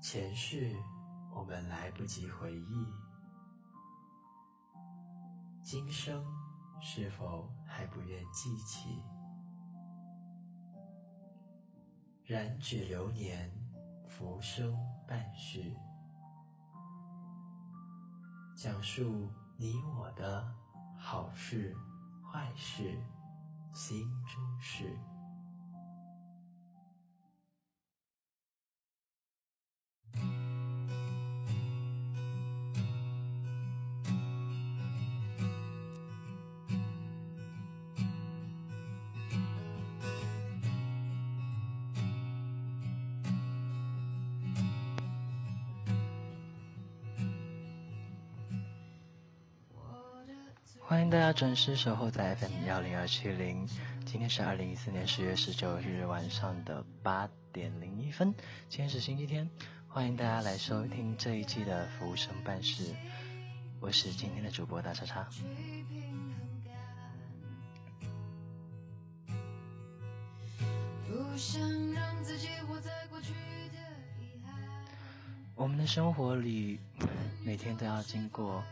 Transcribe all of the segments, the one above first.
前世我们来不及回忆，今生是否还不愿记起？燃指流年，浮生半世，讲述你我的好事、坏事、心中事。家准时守候在 FM 幺零二七零。今天是二零一四年十月十九日晚上的八点零一分，今天是星期天。欢迎大家来收听这一季的服务生办事，我是今天的主播大叉叉。我们的生活里，每天都要经过。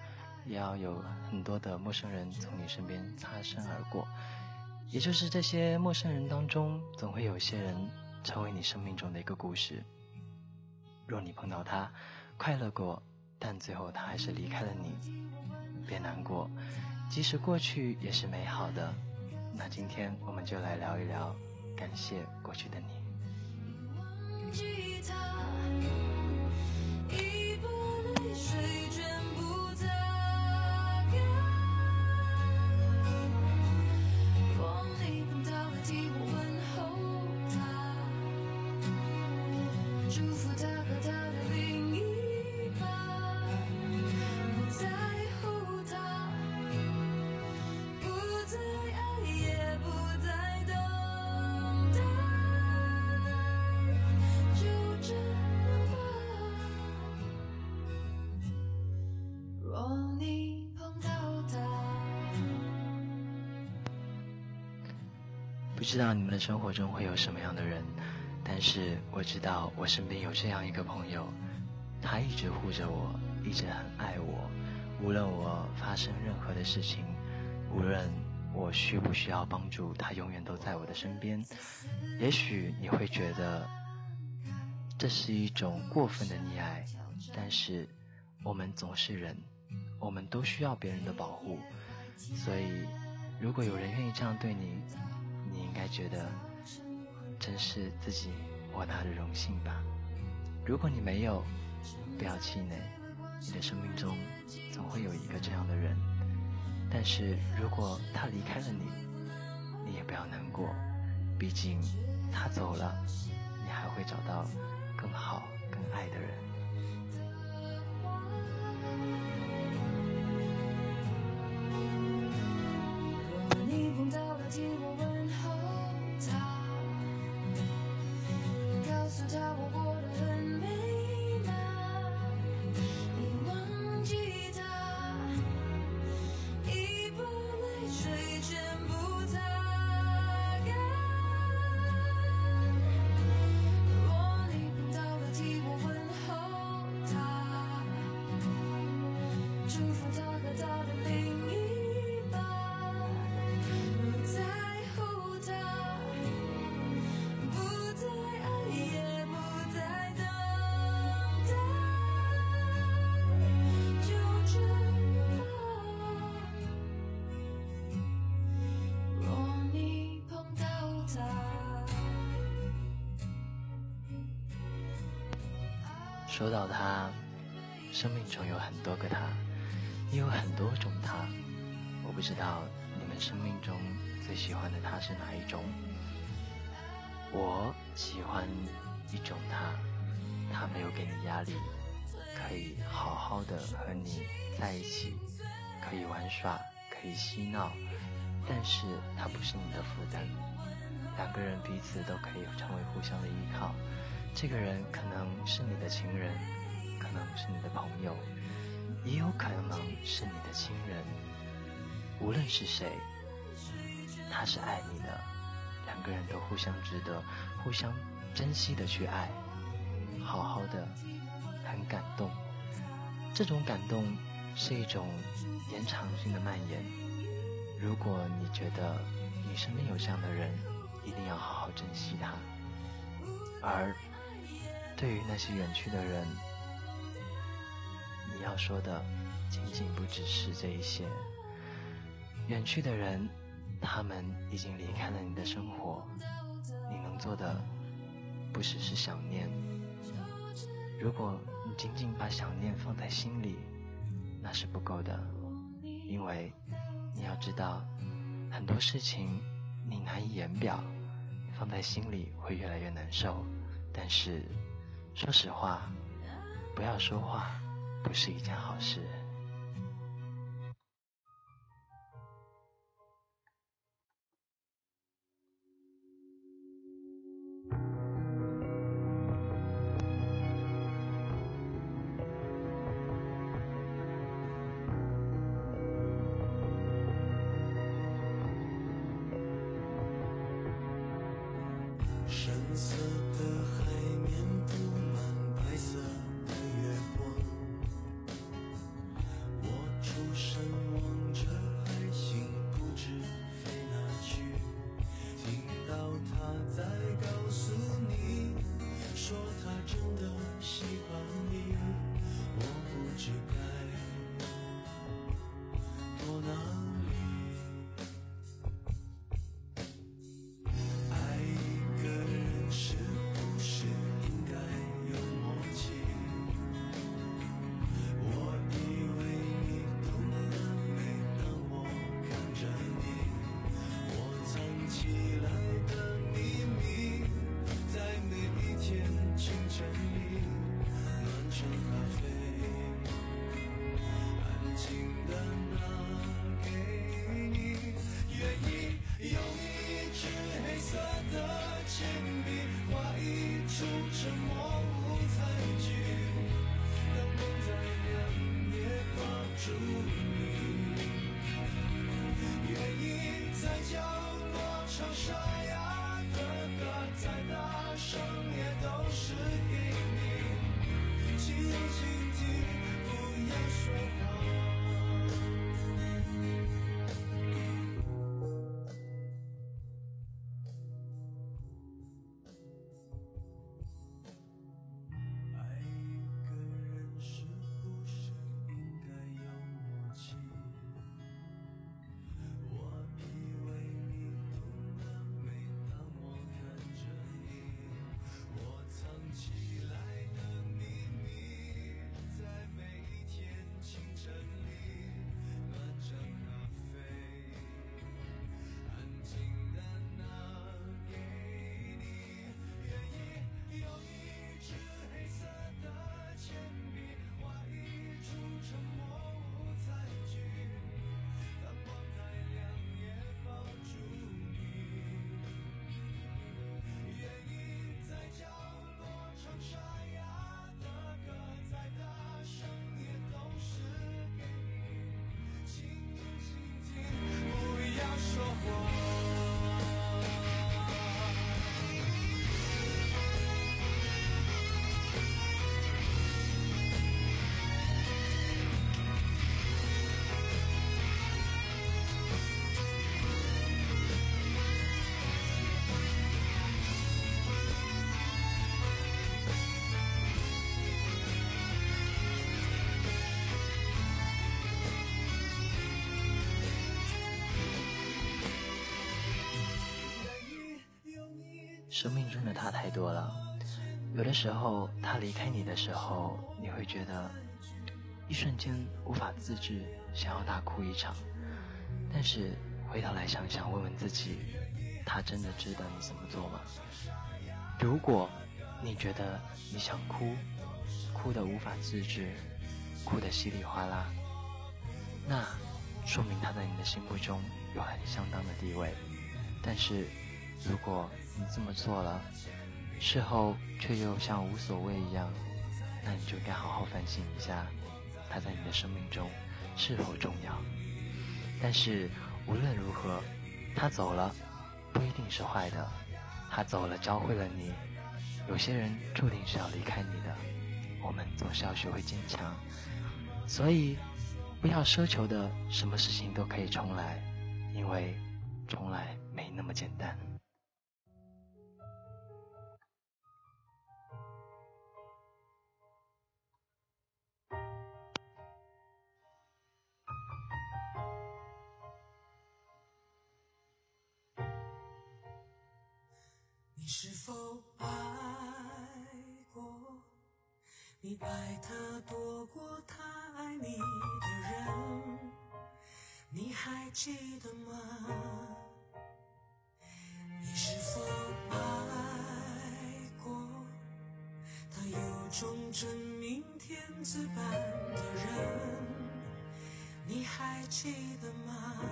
也要有很多的陌生人从你身边擦身而过，也就是这些陌生人当中，总会有些人成为你生命中的一个故事。若你碰到他，快乐过，但最后他还是离开了你，别难过，即使过去也是美好的。那今天我们就来聊一聊，感谢过去的你。不知道你们的生活中会有什么样的人，但是我知道我身边有这样一个朋友，他一直护着我，一直很爱我。无论我发生任何的事情，无论我需不需要帮助，他永远都在我的身边。也许你会觉得这是一种过分的溺爱，但是我们总是人，我们都需要别人的保护。所以，如果有人愿意这样对你，该觉得，真是自己莫大的荣幸吧。如果你没有，不要气馁，你的生命中总会有一个这样的人。但是如果他离开了你，你也不要难过，毕竟他走了，你还会找到更好、更爱的人。说到他，生命中有很多个他，也有很多种他。我不知道你们生命中最喜欢的他是哪一种。我喜欢一种他，他没有给你压力，可以好好的和你在一起，可以玩耍，可以嬉闹，但是他不是你的负担。两个人彼此都可以成为互相的依靠。这个人可能是你的情人，可能是你的朋友，也有可能是你的亲人。无论是谁，他是爱你的，两个人都互相值得、互相珍惜的去爱，好好的，很感动。这种感动是一种延长性的蔓延。如果你觉得你身边有这样的人，一定要好好珍惜他。而对于那些远去的人，你要说的仅仅不只是这一些。远去的人，他们已经离开了你的生活，你能做的不只是想念。如果你仅仅把想念放在心里，那是不够的，因为你要知道，很多事情你难以言表，放在心里会越来越难受。但是，说实话，不要说话，不是一件好事。生命中的他太多了，有的时候他离开你的时候，你会觉得一瞬间无法自制，想要大哭一场。但是回头来想想，问问自己，他真的值得你这么做吗？如果你觉得你想哭，哭得无法自制，哭得稀里哗啦，那说明他在你的心目中有很相当的地位。但是。如果你这么做了，事后却又像无所谓一样，那你就该好好反省一下，他在你的生命中是否重要。但是无论如何，他走了不一定是坏的，他走了教会了你，有些人注定是要离开你的。我们总是要学会坚强，所以不要奢求的什么事情都可以重来，因为重来没那么简单。你是否爱过？你爱他多过他爱你的人，你还记得吗？你是否爱过？他有种真命天子般的人，你还记得吗？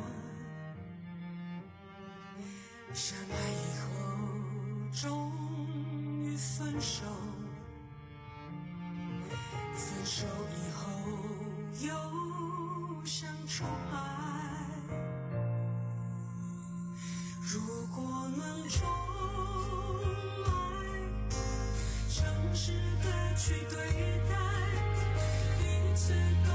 相爱以后。终于分手，分手以后又想重来。如果能重来，诚实的去对待，彼此都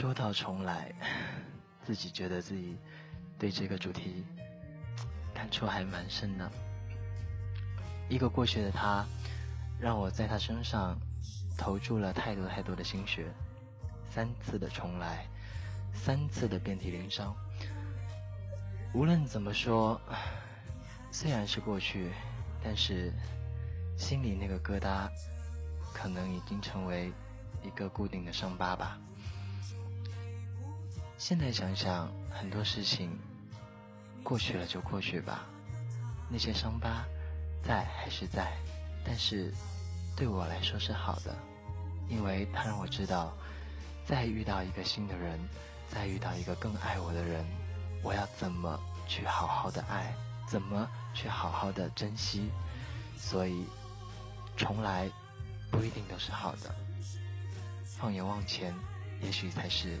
说到重来，自己觉得自己对这个主题感触还蛮深的。一个过去的他，让我在他身上投注了太多太多的心血，三次的重来，三次的遍体鳞伤。无论怎么说，虽然是过去，但是心里那个疙瘩，可能已经成为一个固定的伤疤吧。现在想想，很多事情过去了就过去吧，那些伤疤在还是在，但是对我来说是好的，因为它让我知道，再遇到一个新的人，再遇到一个更爱我的人，我要怎么去好好的爱，怎么去好好的珍惜，所以重来不一定都是好的，放眼望前，也许才是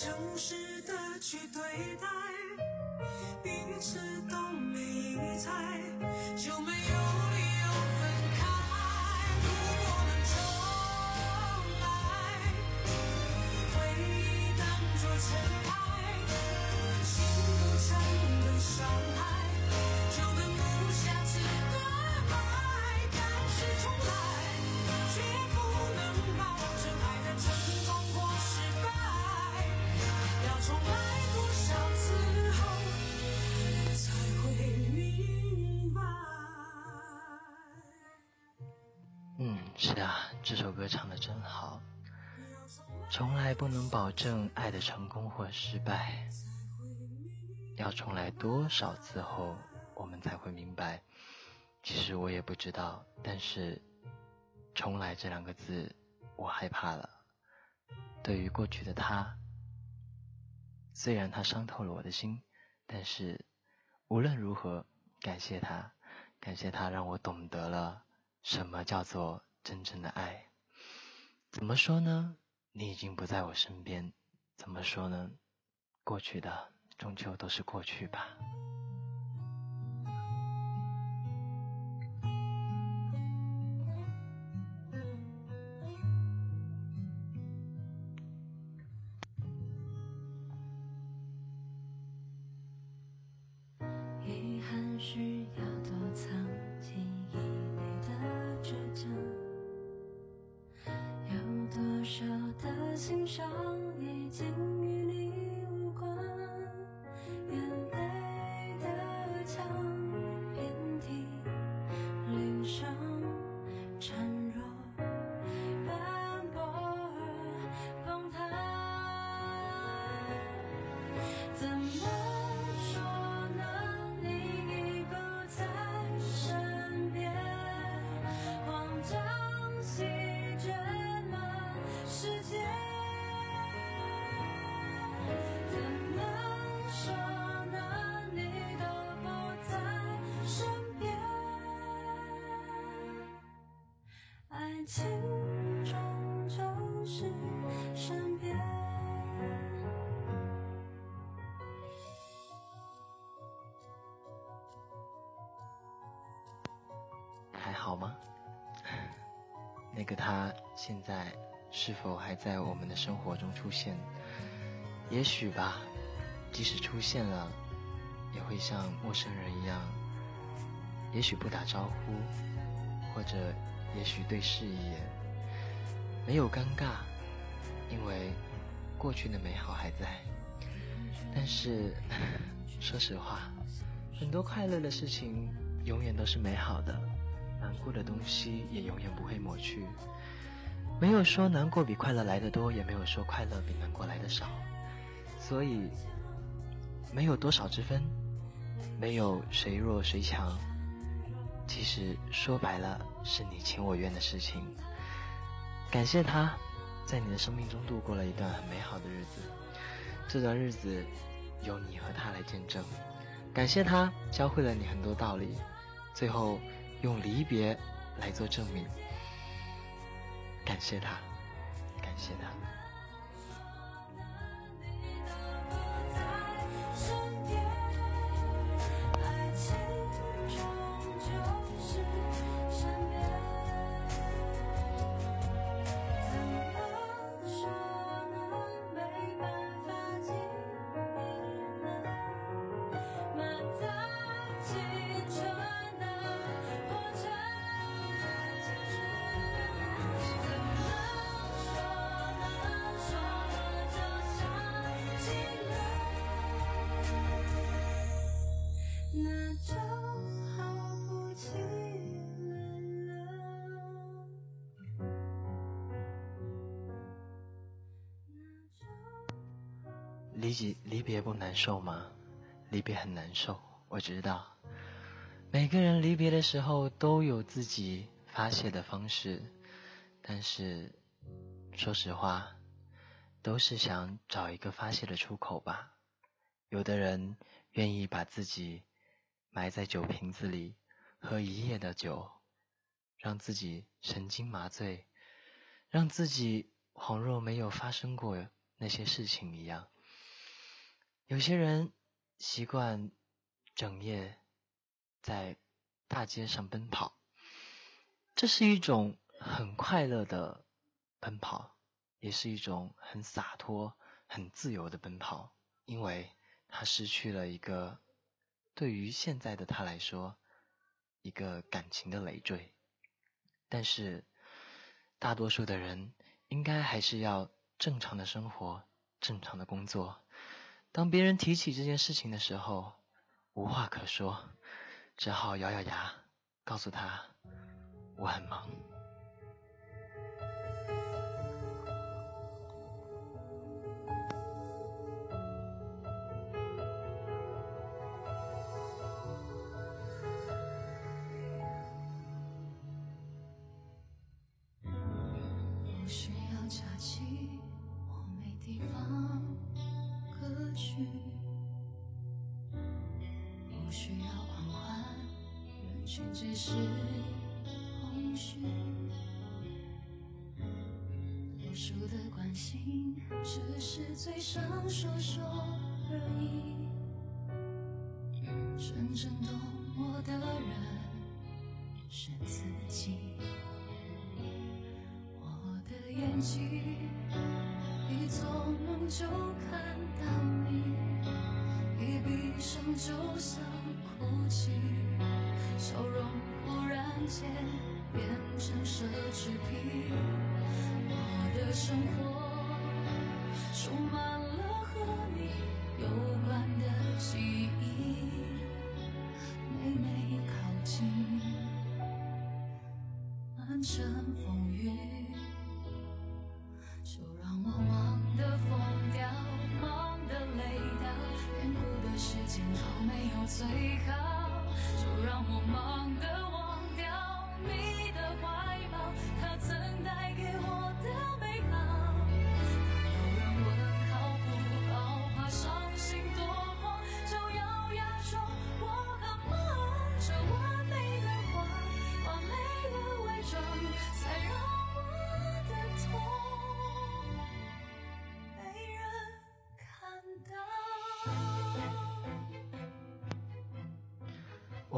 诚实的去对待，彼此都没疑猜，就没有唱的真好。从来不能保证爱的成功或失败，要重来多少次后，我们才会明白。其实我也不知道，但是“重来”这两个字，我害怕了。对于过去的他，虽然他伤透了我的心，但是无论如何，感谢他，感谢他让我懂得了什么叫做真正的爱。怎么说呢？你已经不在我身边，怎么说呢？过去的终究都是过去吧。还好吗？那个他现在是否还在我们的生活中出现？也许吧，即使出现了，也会像陌生人一样，也许不打招呼，或者也许对视一眼，没有尴尬，因为过去的美好还在。但是，说实话，很多快乐的事情永远都是美好的。难过的东西也永远不会抹去，没有说难过比快乐来的多，也没有说快乐比难过来的少，所以没有多少之分，没有谁弱谁强，其实说白了是你情我愿的事情。感谢他，在你的生命中度过了一段很美好的日子，这段日子由你和他来见证。感谢他教会了你很多道理，最后。用离别来做证明，感谢他，感谢他。离别离别不难受吗？离别很难受，我知道。每个人离别的时候都有自己发泄的方式，但是说实话，都是想找一个发泄的出口吧。有的人愿意把自己埋在酒瓶子里，喝一夜的酒，让自己神经麻醉，让自己恍若没有发生过那些事情一样。有些人习惯整夜在大街上奔跑，这是一种很快乐的奔跑，也是一种很洒脱、很自由的奔跑，因为他失去了一个对于现在的他来说一个感情的累赘。但是大多数的人应该还是要正常的生活、正常的工作。当别人提起这件事情的时候，无话可说，只好咬咬牙，告诉他我很忙。只是空虚。无数的关心，只是嘴上说说而已。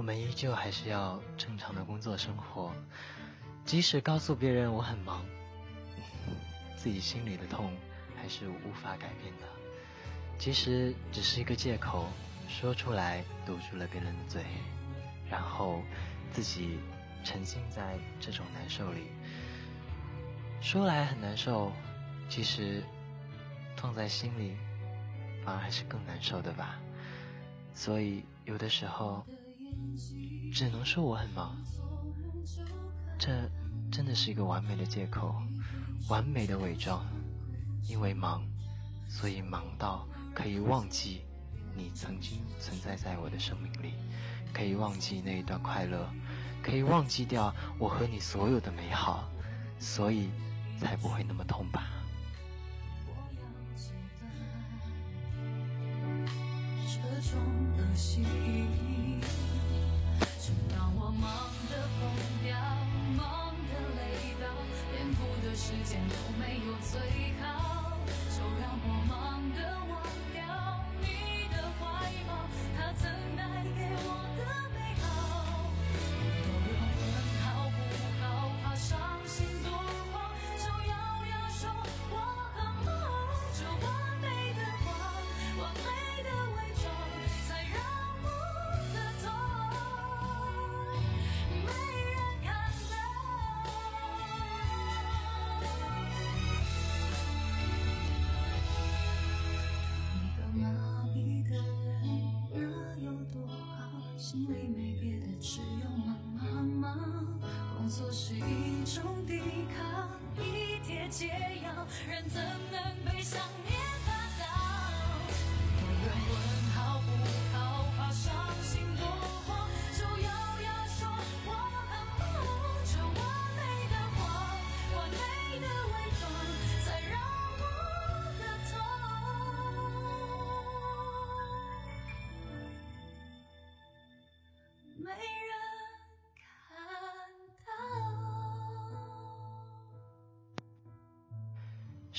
我们依旧还是要正常的工作生活，即使告诉别人我很忙，自己心里的痛还是无法改变的。其实只是一个借口，说出来堵住了别人的嘴，然后自己沉浸在这种难受里。说来很难受，其实放在心里反而还是更难受的吧。所以有的时候。只能说我很忙，这真的是一个完美的借口，完美的伪装。因为忙，所以忙到可以忘记你曾经存在在我的生命里，可以忘记那一段快乐，可以忘记掉我和你所有的美好，所以才不会那么痛吧。这种恶习，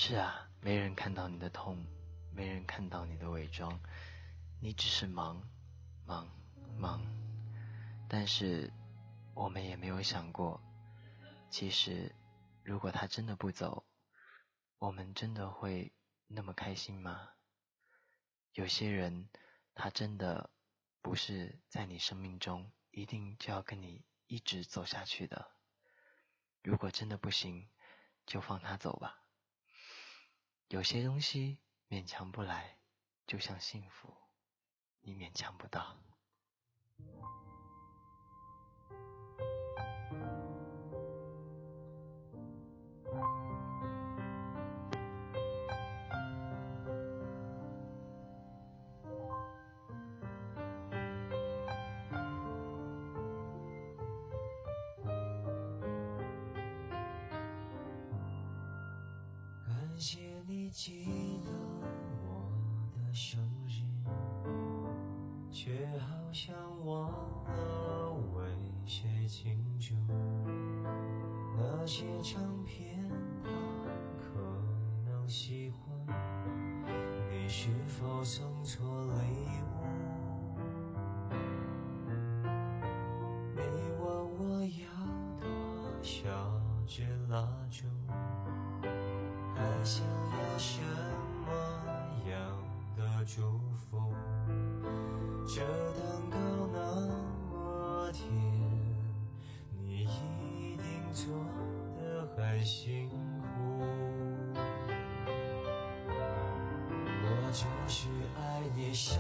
是啊，没人看到你的痛，没人看到你的伪装，你只是忙，忙，忙。但是我们也没有想过，其实如果他真的不走，我们真的会那么开心吗？有些人，他真的不是在你生命中一定就要跟你一直走下去的。如果真的不行，就放他走吧。有些东西勉强不来，就像幸福，你勉强不到。记得我的生日，却好像忘了为谁庆祝。那些唱片它可能喜欢，你是否送错礼物？你问我要多少支蜡烛，还想什么样的祝福？这蛋糕那么甜，你一定做的很辛苦。我就是爱你傻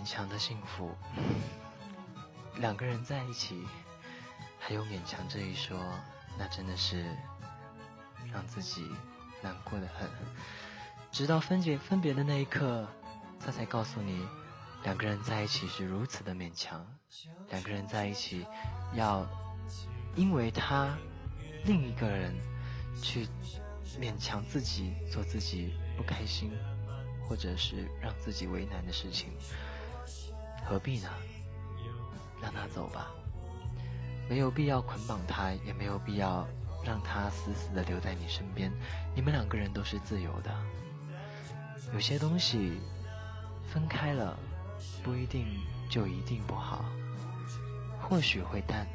勉强的幸福，两个人在一起，还有勉强这一说，那真的是让自己难过的很。直到分解分别的那一刻，他才告诉你，两个人在一起是如此的勉强，两个人在一起要因为他另一个人去勉强自己做自己不开心或者是让自己为难的事情。何必呢？让他走吧，没有必要捆绑他，也没有必要让他死死的留在你身边。你们两个人都是自由的，有些东西分开了，不一定就一定不好，或许会淡，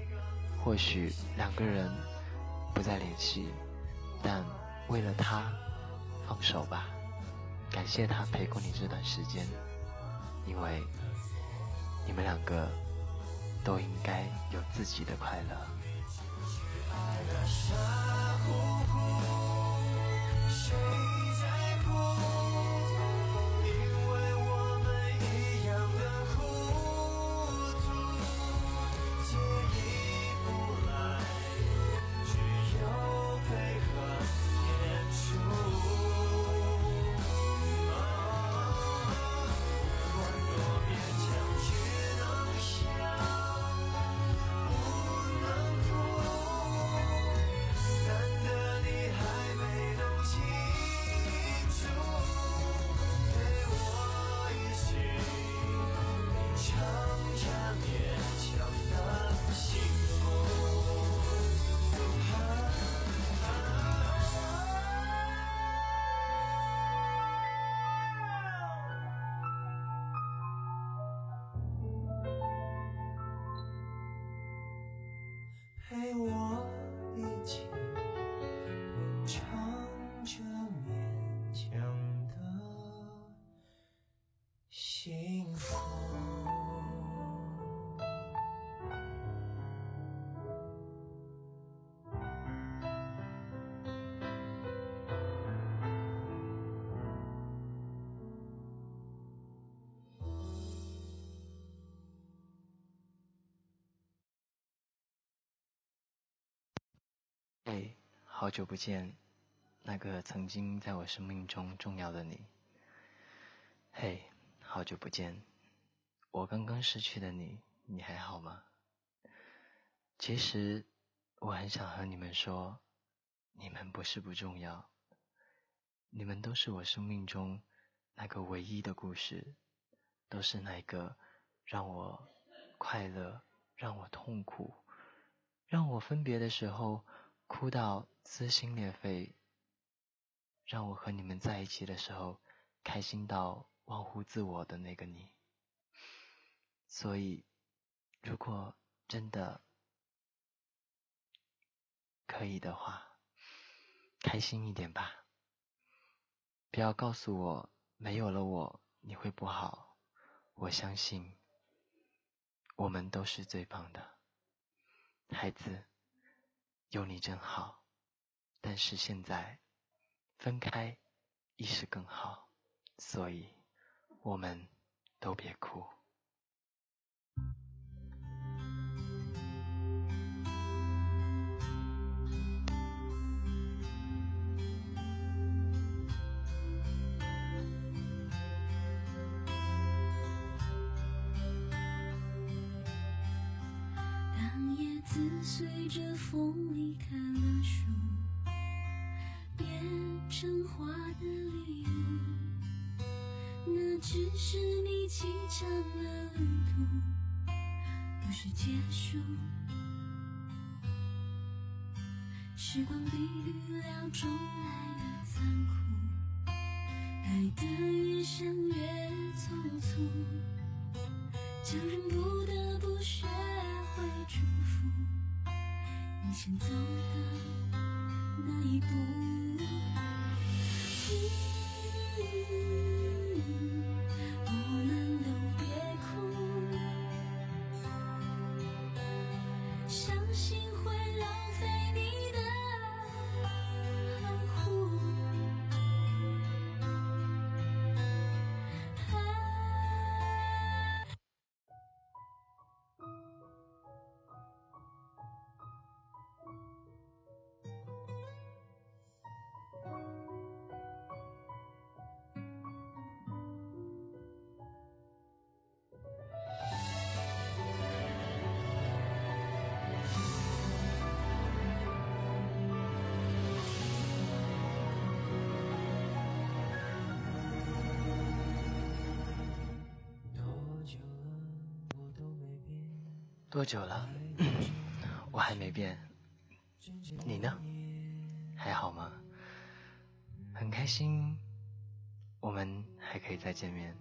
或许两个人不再联系，但为了他，放手吧，感谢他陪过你这段时间，因为。你们两个都应该有自己的快乐。谁在乎？好久不见，那个曾经在我生命中重要的你。嘿，好久不见，我刚刚失去的你，你还好吗？其实我很想和你们说，你们不是不重要，你们都是我生命中那个唯一的故事，都是那个让我快乐、让我痛苦、让我分别的时候。哭到撕心裂肺，让我和你们在一起的时候开心到忘乎自我的那个你。所以，如果真的可以的话，开心一点吧。不要告诉我没有了我你会不好。我相信，我们都是最棒的。孩子，有你真好。但是现在分开，亦是更好。所以，我们都别哭。风离开了树，变成花的礼物。那只是你启程的旅途，不是结束。时光比预料中来的残酷，爱得越深越匆促，叫人不得不学会祝福。先走的那一步。多久了？我还没变。你呢？还好吗？很开心，我们还可以再见面。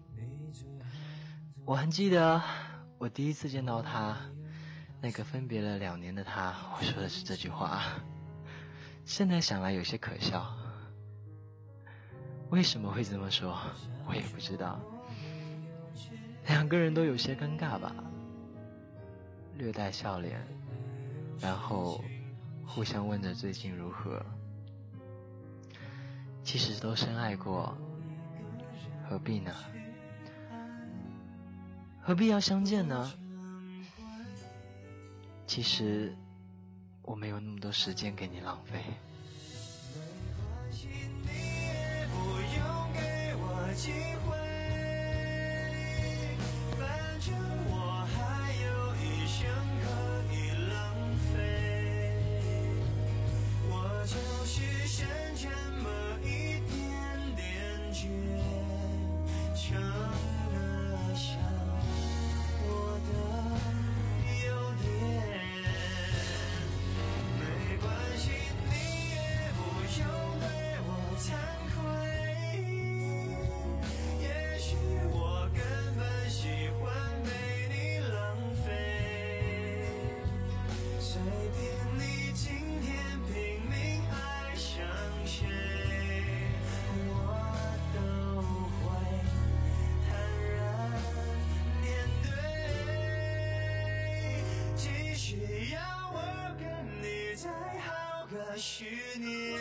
我还记得我第一次见到他，那个分别了两年的他，我说的是这句话。现在想来有些可笑。为什么会这么说？我也不知道。两个人都有些尴尬吧。略带笑脸，然后互相问着最近如何。其实都深爱过，何必呢？何必要相见呢？其实我没有那么多时间给你浪费。愿，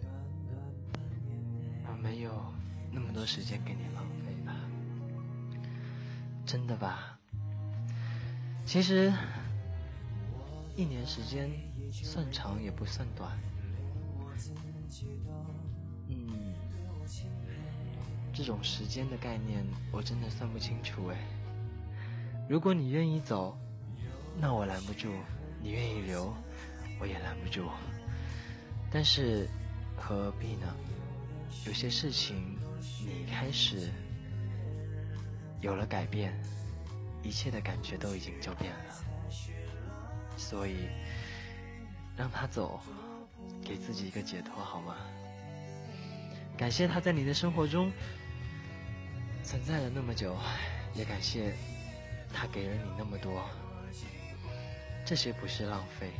短短半年我没有那么多时间给你浪费吧？真的吧？其实一年时间算长也不算短。嗯这种时间的概念，我真的算不清楚哎。如果你愿意走，那我拦不住；你愿意留，我也拦不住。但是何必呢？有些事情，你开始有了改变，一切的感觉都已经就变了。所以，让他走，给自己一个解脱好吗？感谢他在你的生活中。存在了那么久，也感谢他给了你那么多，这些不是浪费，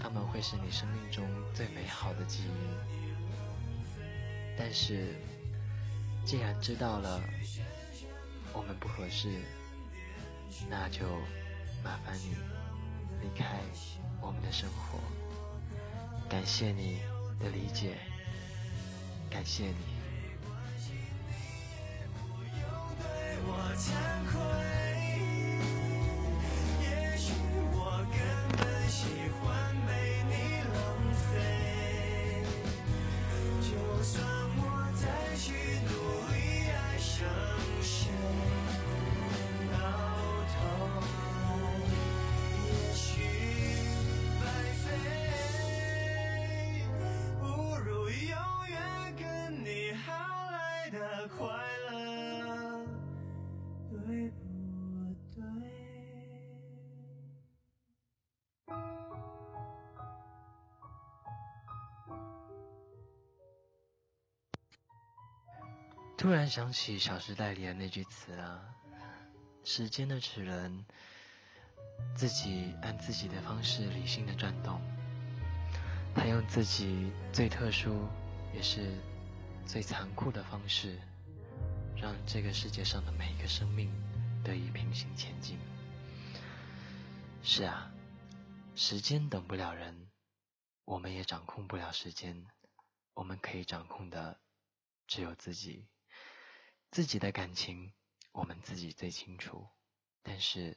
他们会是你生命中最美好的记忆。但是，既然知道了我们不合适，那就麻烦你离开我们的生活。感谢你的理解，感谢你。突然想起《小时代》里的那句词啊，时间的齿轮自己按自己的方式理性的转动，它用自己最特殊也是最残酷的方式，让这个世界上的每一个生命得以平行前进。是啊，时间等不了人，我们也掌控不了时间，我们可以掌控的只有自己。自己的感情，我们自己最清楚。但是，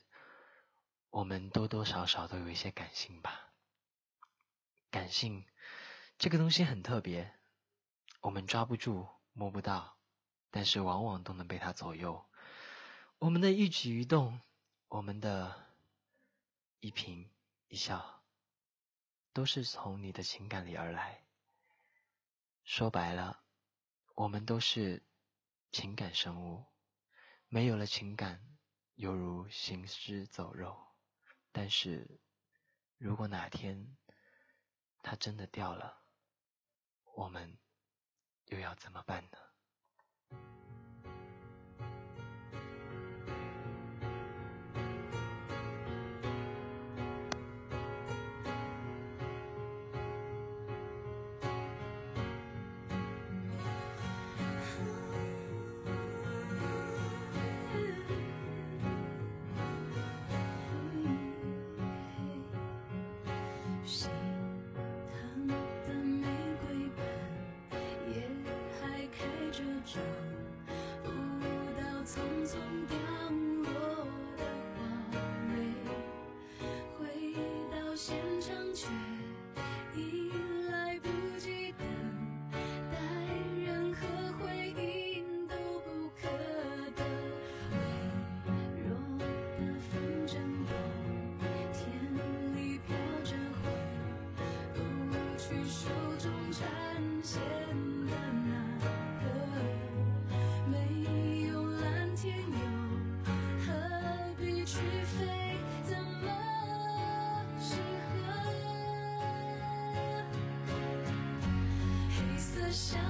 我们多多少少都有一些感性吧。感性这个东西很特别，我们抓不住、摸不到，但是往往都能被它左右。我们的一举一动，我们的一颦一笑，都是从你的情感里而来。说白了，我们都是。情感生物没有了情感，犹如行尸走肉。但是，如果哪天它真的掉了，我们又要怎么办呢？找不到匆匆掉落的花蕊回到现场却已来不及等待任何回应都不可得。微弱的风筝冬天里飘着回不去手中缠线天又何必去飞？怎么适合？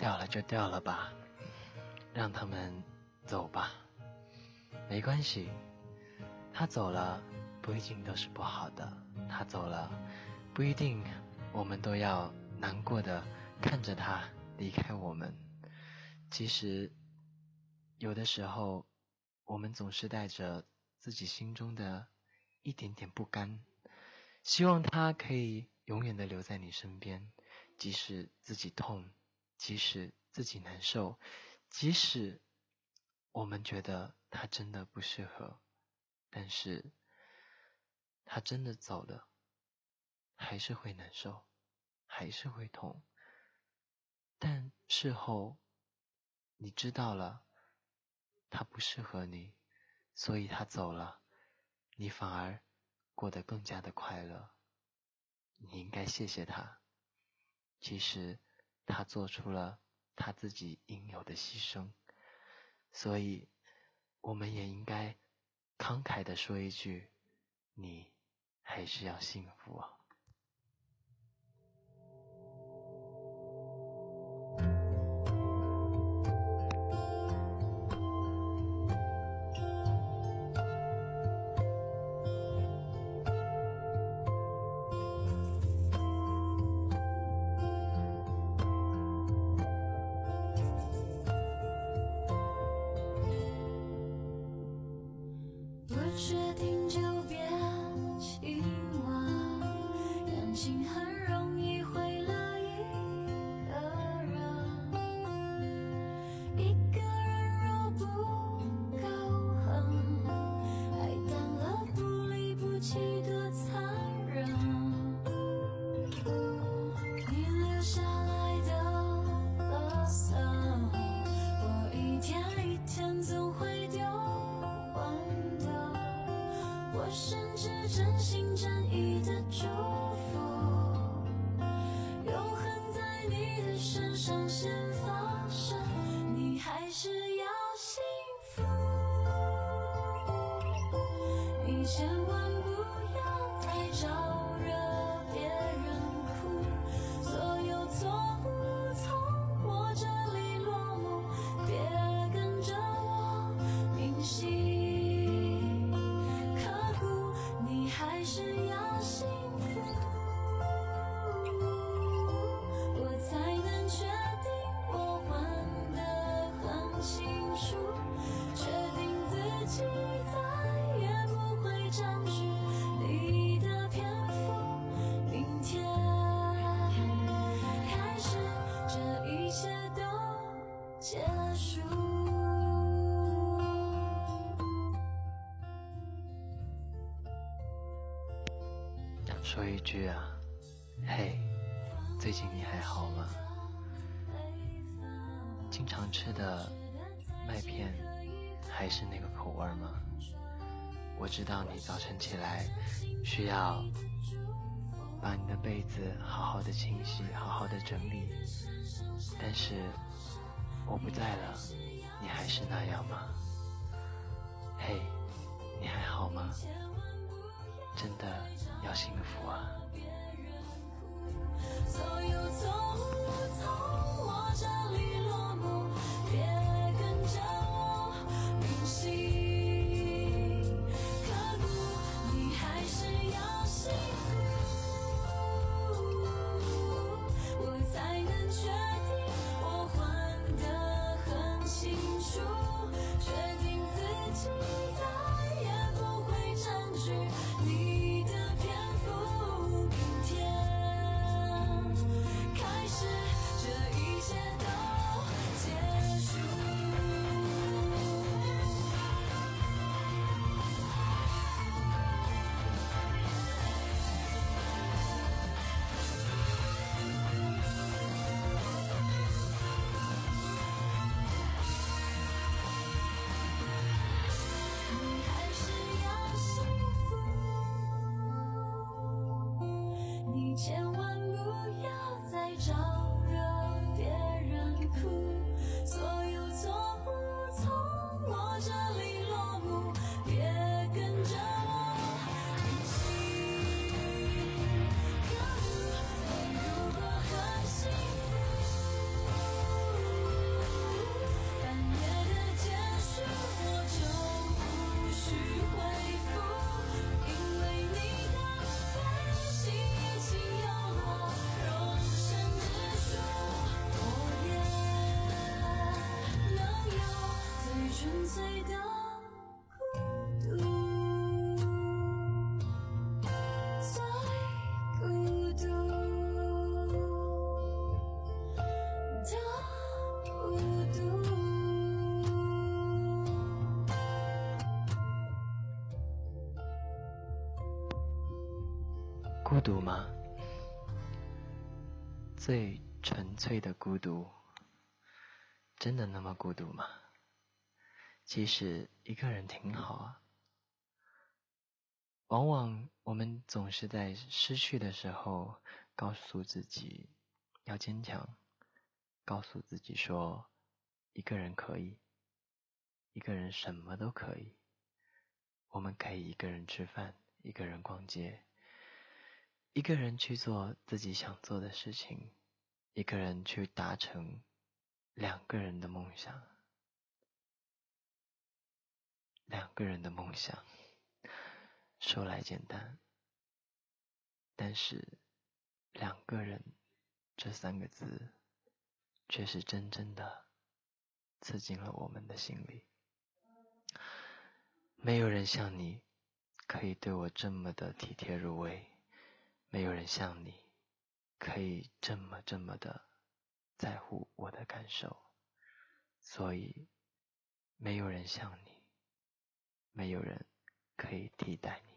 掉了就掉了吧，让他们走吧，没关系。他走了，不一定都是不好的。他走了，不一定我们都要难过的看着他离开我们。其实，有的时候，我们总是带着自己心中的一点点不甘，希望他可以永远的留在你身边，即使自己痛，即使自己难受，即使我们觉得他真的不适合，但是，他真的走了，还是会难受，还是会痛，但事后。你知道了，他不适合你，所以他走了，你反而过得更加的快乐。你应该谢谢他，其实他做出了他自己应有的牺牲，所以我们也应该慷慨的说一句：你还是要幸福啊。show. 说一句啊，嘿，最近你还好吗？经常吃的麦片还是那个口味吗？我知道你早晨起来需要把你的被子好好的清洗，好好的整理，但是我不在了，你还是那样吗？嘿，你还好吗？真的要幸福啊！孤独吗？最纯粹的孤独，真的那么孤独吗？其实一个人挺好啊。往往我们总是在失去的时候，告诉自己要坚强，告诉自己说一个人可以，一个人什么都可以。我们可以一个人吃饭，一个人逛街。一个人去做自己想做的事情，一个人去达成两个人的梦想，两个人的梦想说来简单，但是两个人这三个字却是真正的刺进了我们的心里。没有人像你可以对我这么的体贴入微。没有人像你，可以这么这么的在乎我的感受，所以没有人像你，没有人可以替代你。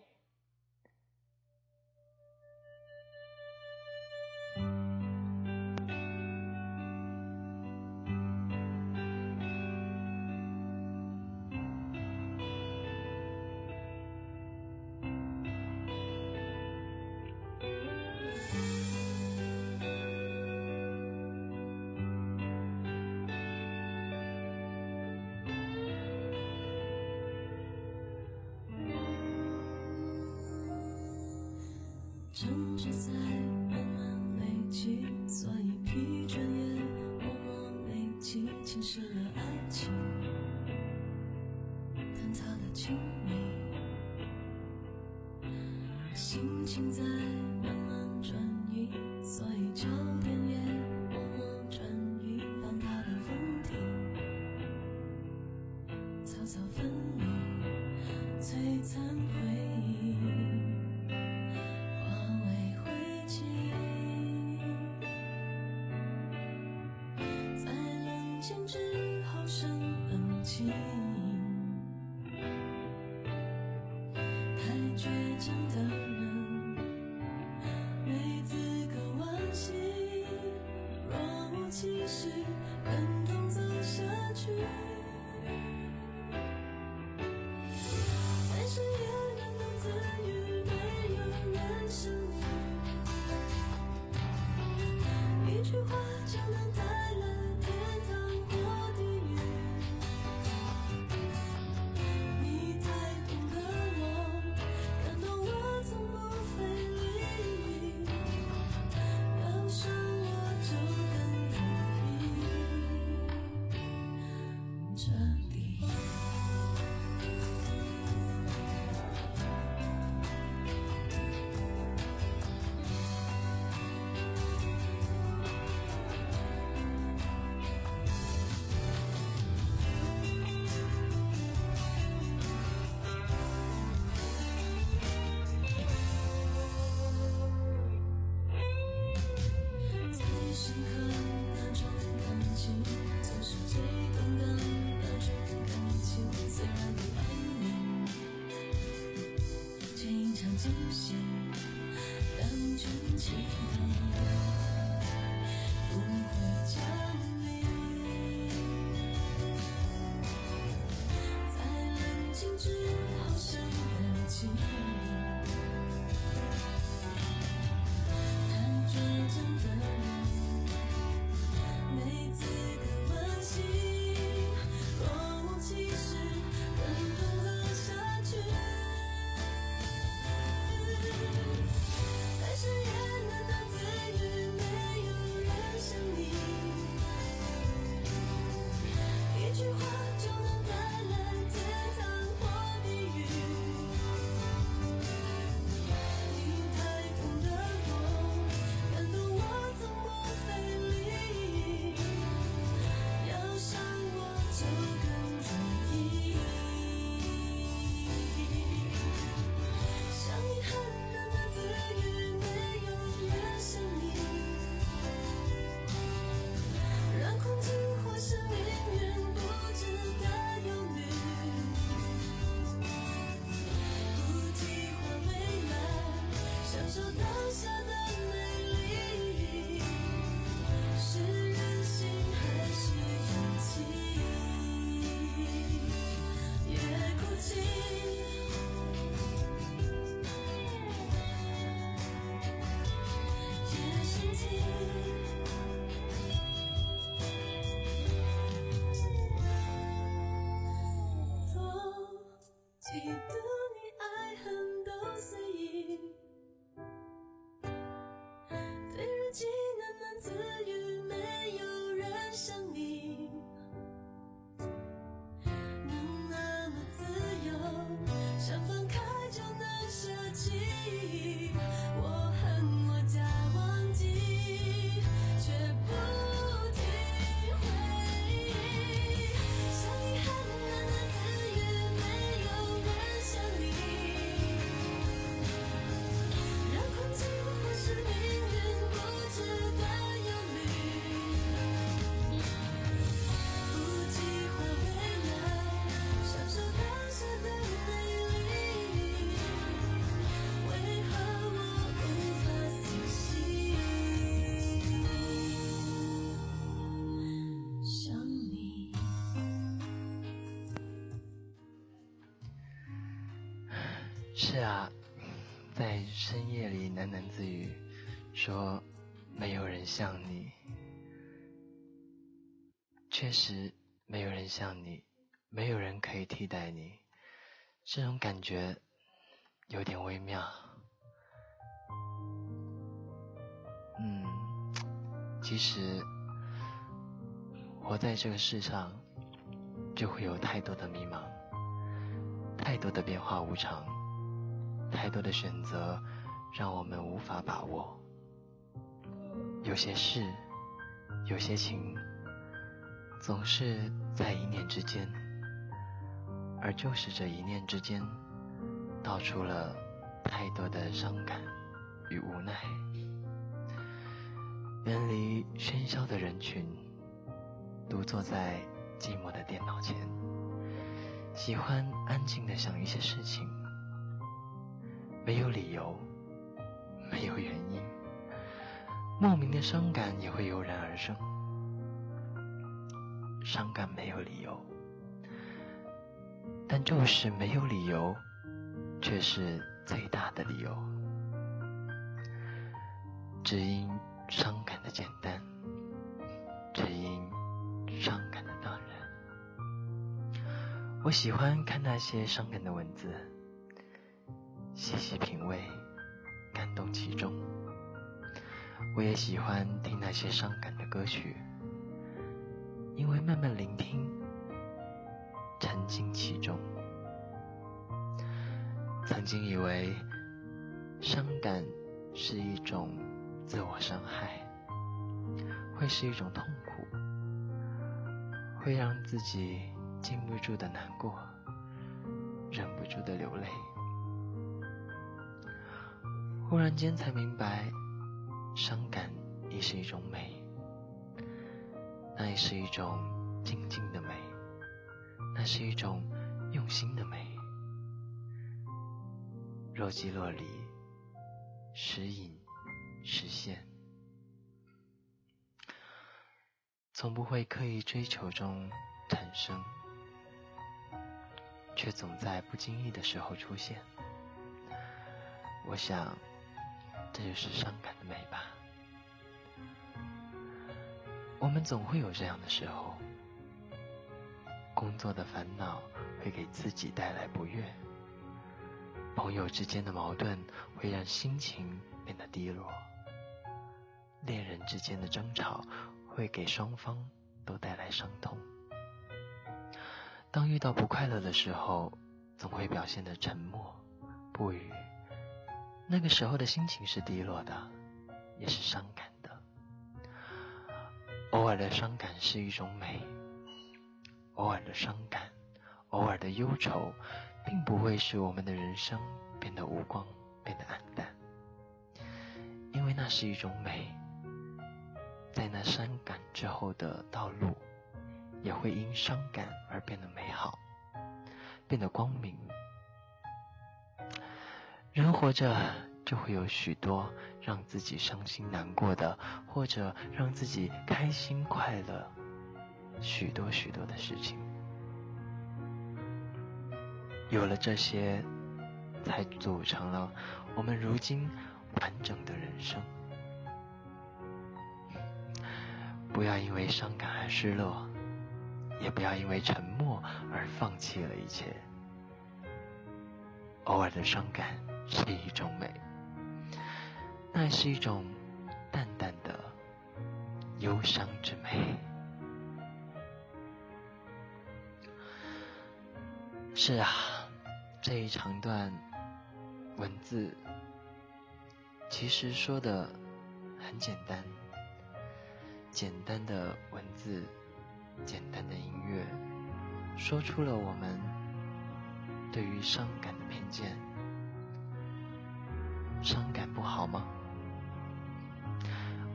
像你，确实没有人像你，没有人可以替代你，这种感觉有点微妙。嗯，其实活在这个世上，就会有太多的迷茫，太多的变化无常。太多的选择让我们无法把握，有些事，有些情，总是在一念之间，而就是这一念之间，道出了太多的伤感与无奈。远离喧嚣的人群，独坐在寂寞的电脑前，喜欢安静的想一些事情。没有理由，没有原因，莫名的伤感也会油然而生。伤感没有理由，但就是没有理由，却是最大的理由。只因伤感的简单，只因伤感的当然。我喜欢看那些伤感的文字。细细品味，感动其中。我也喜欢听那些伤感的歌曲，因为慢慢聆听，沉浸其中。曾经以为伤感是一种自我伤害，会是一种痛苦，会让自己禁不住的难过，忍不住的流泪。忽然间才明白，伤感也是一种美，那也是一种静静的美，那是一种用心的美。若即若离，时隐时现，从不会刻意追求中产生，却总在不经意的时候出现。我想。这就是伤感的美吧。我们总会有这样的时候，工作的烦恼会给自己带来不悦，朋友之间的矛盾会让心情变得低落，恋人之间的争吵会给双方都带来伤痛。当遇到不快乐的时候，总会表现得沉默不语。那个时候的心情是低落的，也是伤感的。偶尔的伤感是一种美，偶尔的伤感，偶尔的忧愁，并不会使我们的人生变得无光，变得暗淡。因为那是一种美，在那伤感之后的道路，也会因伤感而变得美好，变得光明。人活着就会有许多让自己伤心难过的，或者让自己开心快乐，许多许多的事情。有了这些，才组成了我们如今完整的人生。不要因为伤感而失落，也不要因为沉默而放弃了一切。偶尔的伤感是一种美，那是一种淡淡的忧伤之美。是啊，这一长段文字其实说的很简单，简单的文字，简单的音乐，说出了我们对于伤感的偏见。伤感不好吗？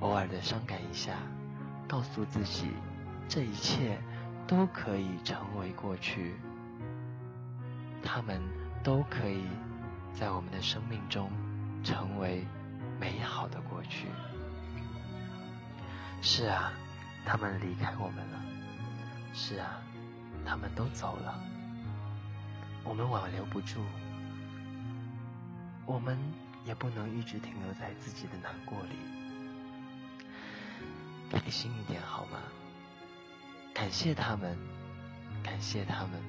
偶尔的伤感一下，告诉自己，这一切都可以成为过去。他们都可以在我们的生命中成为美好的过去。是啊，他们离开我们了。是啊，他们都走了。我们挽留不住，我们也不能一直停留在自己的难过里。开心一点好吗？感谢他们，感谢他们。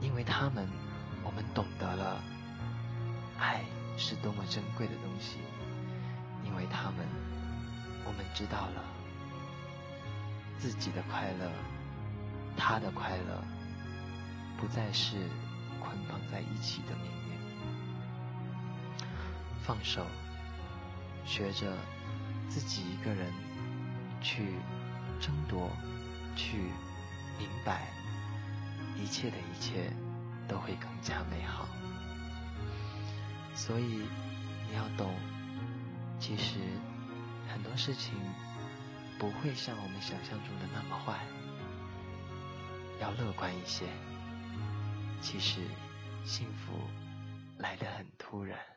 因为他们，我们懂得了爱是多么珍贵的东西；因为他们，我们知道了自己的快乐，他的快乐不再是捆绑在一起的命。放手，学着自己一个人去争夺，去明白。一切的一切都会更加美好，所以你要懂，其实很多事情不会像我们想象中的那么坏，要乐观一些。其实幸福来得很突然。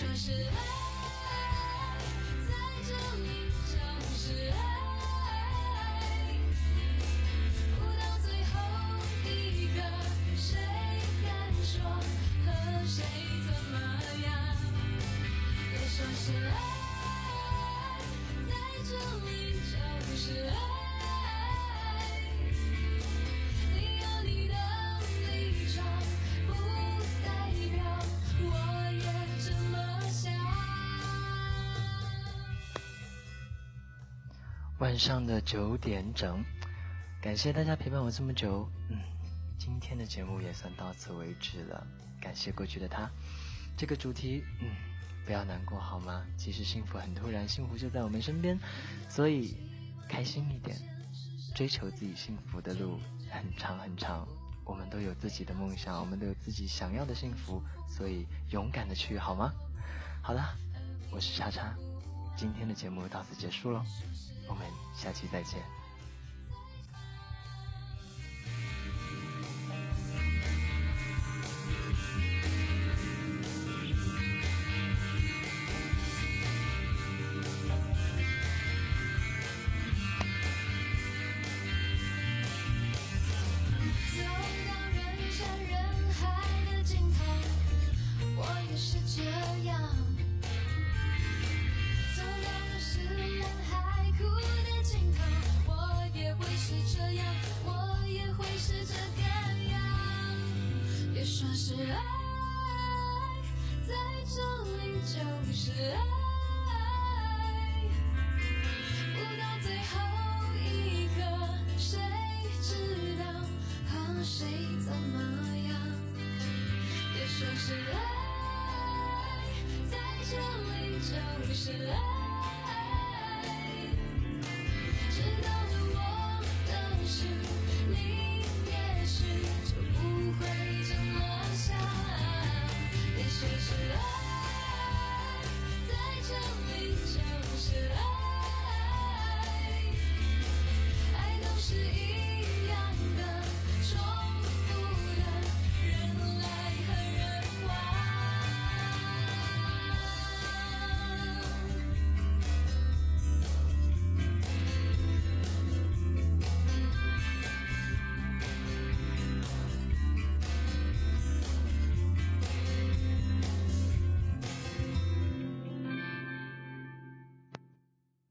这是爱。晚上的九点整，感谢大家陪伴我这么久。嗯，今天的节目也算到此为止了。感谢过去的他，这个主题，嗯，不要难过好吗？其实幸福很突然，幸福就在我们身边，所以开心一点，追求自己幸福的路很长很长。我们都有自己的梦想，我们都有自己想要的幸福，所以勇敢的去好吗？好了，我是叉叉，今天的节目到此结束喽。我们下期再见。